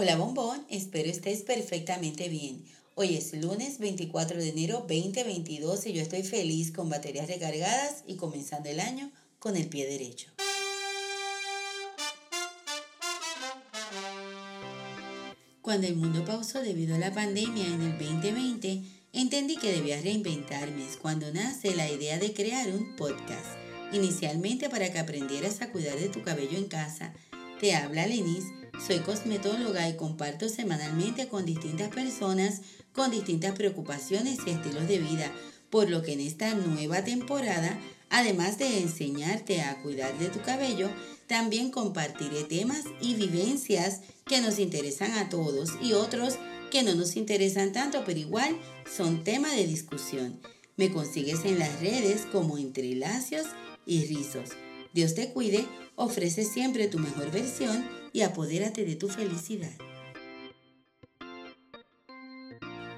Hola bombón, espero estés perfectamente bien. Hoy es lunes 24 de enero 2022 y yo estoy feliz con baterías recargadas y comenzando el año con el pie derecho. Cuando el mundo pausó debido a la pandemia en el 2020, entendí que debía reinventarme. Es cuando nace la idea de crear un podcast. Inicialmente para que aprendieras a cuidar de tu cabello en casa. Te habla Lenis soy cosmetóloga y comparto semanalmente con distintas personas con distintas preocupaciones y estilos de vida, por lo que en esta nueva temporada, además de enseñarte a cuidar de tu cabello, también compartiré temas y vivencias que nos interesan a todos y otros que no nos interesan tanto, pero igual son tema de discusión. Me consigues en las redes como entre lacios y rizos. Dios te cuide, ofrece siempre tu mejor versión y apodérate de tu felicidad.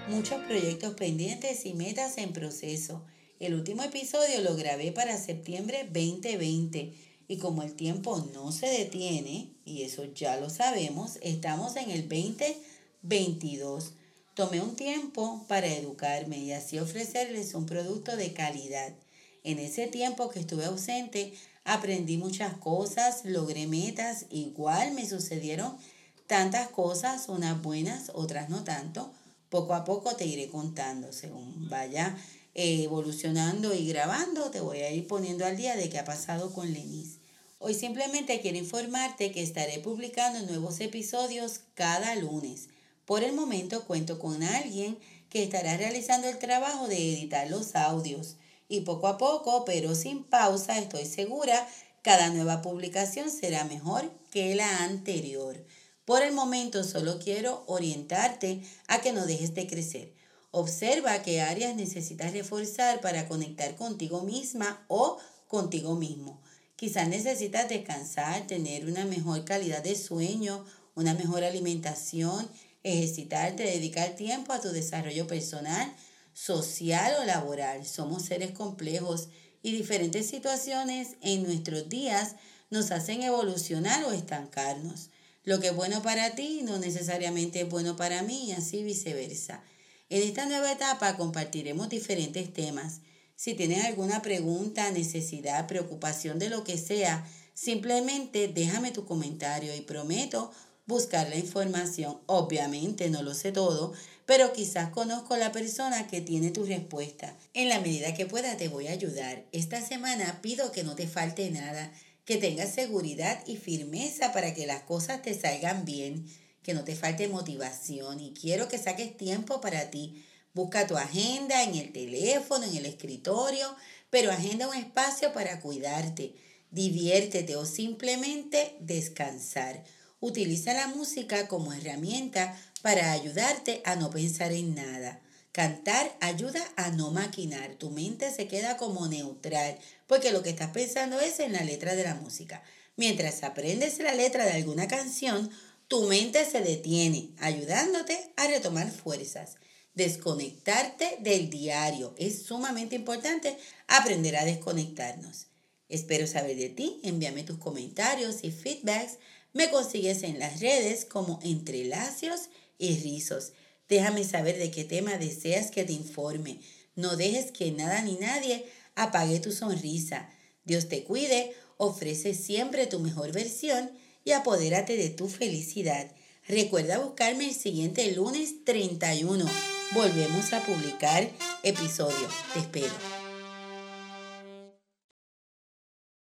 Muchos proyectos pendientes y metas en proceso. El último episodio lo grabé para septiembre 2020 y como el tiempo no se detiene, y eso ya lo sabemos, estamos en el 2022. Tomé un tiempo para educarme y así ofrecerles un producto de calidad. En ese tiempo que estuve ausente, aprendí muchas cosas, logré metas, igual me sucedieron tantas cosas, unas buenas, otras no tanto. Poco a poco te iré contando, según vaya eh, evolucionando y grabando, te voy a ir poniendo al día de qué ha pasado con Lenis. Hoy simplemente quiero informarte que estaré publicando nuevos episodios cada lunes. Por el momento cuento con alguien que estará realizando el trabajo de editar los audios y poco a poco, pero sin pausa, estoy segura, cada nueva publicación será mejor que la anterior. Por el momento solo quiero orientarte a que no dejes de crecer. Observa qué áreas necesitas reforzar para conectar contigo misma o contigo mismo. Quizás necesitas descansar, tener una mejor calidad de sueño, una mejor alimentación, ejercitarte, dedicar tiempo a tu desarrollo personal, social o laboral. Somos seres complejos y diferentes situaciones en nuestros días nos hacen evolucionar o estancarnos. Lo que es bueno para ti no necesariamente es bueno para mí y así viceversa. En esta nueva etapa compartiremos diferentes temas. Si tienes alguna pregunta, necesidad, preocupación de lo que sea, simplemente déjame tu comentario y prometo buscar la información. Obviamente no lo sé todo, pero quizás conozco la persona que tiene tu respuesta. En la medida que pueda te voy a ayudar. Esta semana pido que no te falte nada, que tengas seguridad y firmeza para que las cosas te salgan bien, que no te falte motivación y quiero que saques tiempo para ti. Busca tu agenda en el teléfono, en el escritorio, pero agenda un espacio para cuidarte, diviértete o simplemente descansar. Utiliza la música como herramienta para ayudarte a no pensar en nada. Cantar ayuda a no maquinar. Tu mente se queda como neutral porque lo que estás pensando es en la letra de la música. Mientras aprendes la letra de alguna canción, tu mente se detiene, ayudándote a retomar fuerzas. Desconectarte del diario. Es sumamente importante aprender a desconectarnos. Espero saber de ti. Envíame tus comentarios y feedbacks. Me consigues en las redes como Entrelacios y rizos. Déjame saber de qué tema deseas que te informe. No dejes que nada ni nadie apague tu sonrisa. Dios te cuide, ofrece siempre tu mejor versión y apodérate de tu felicidad. Recuerda buscarme el siguiente lunes 31. Volvemos a publicar episodio. Te espero.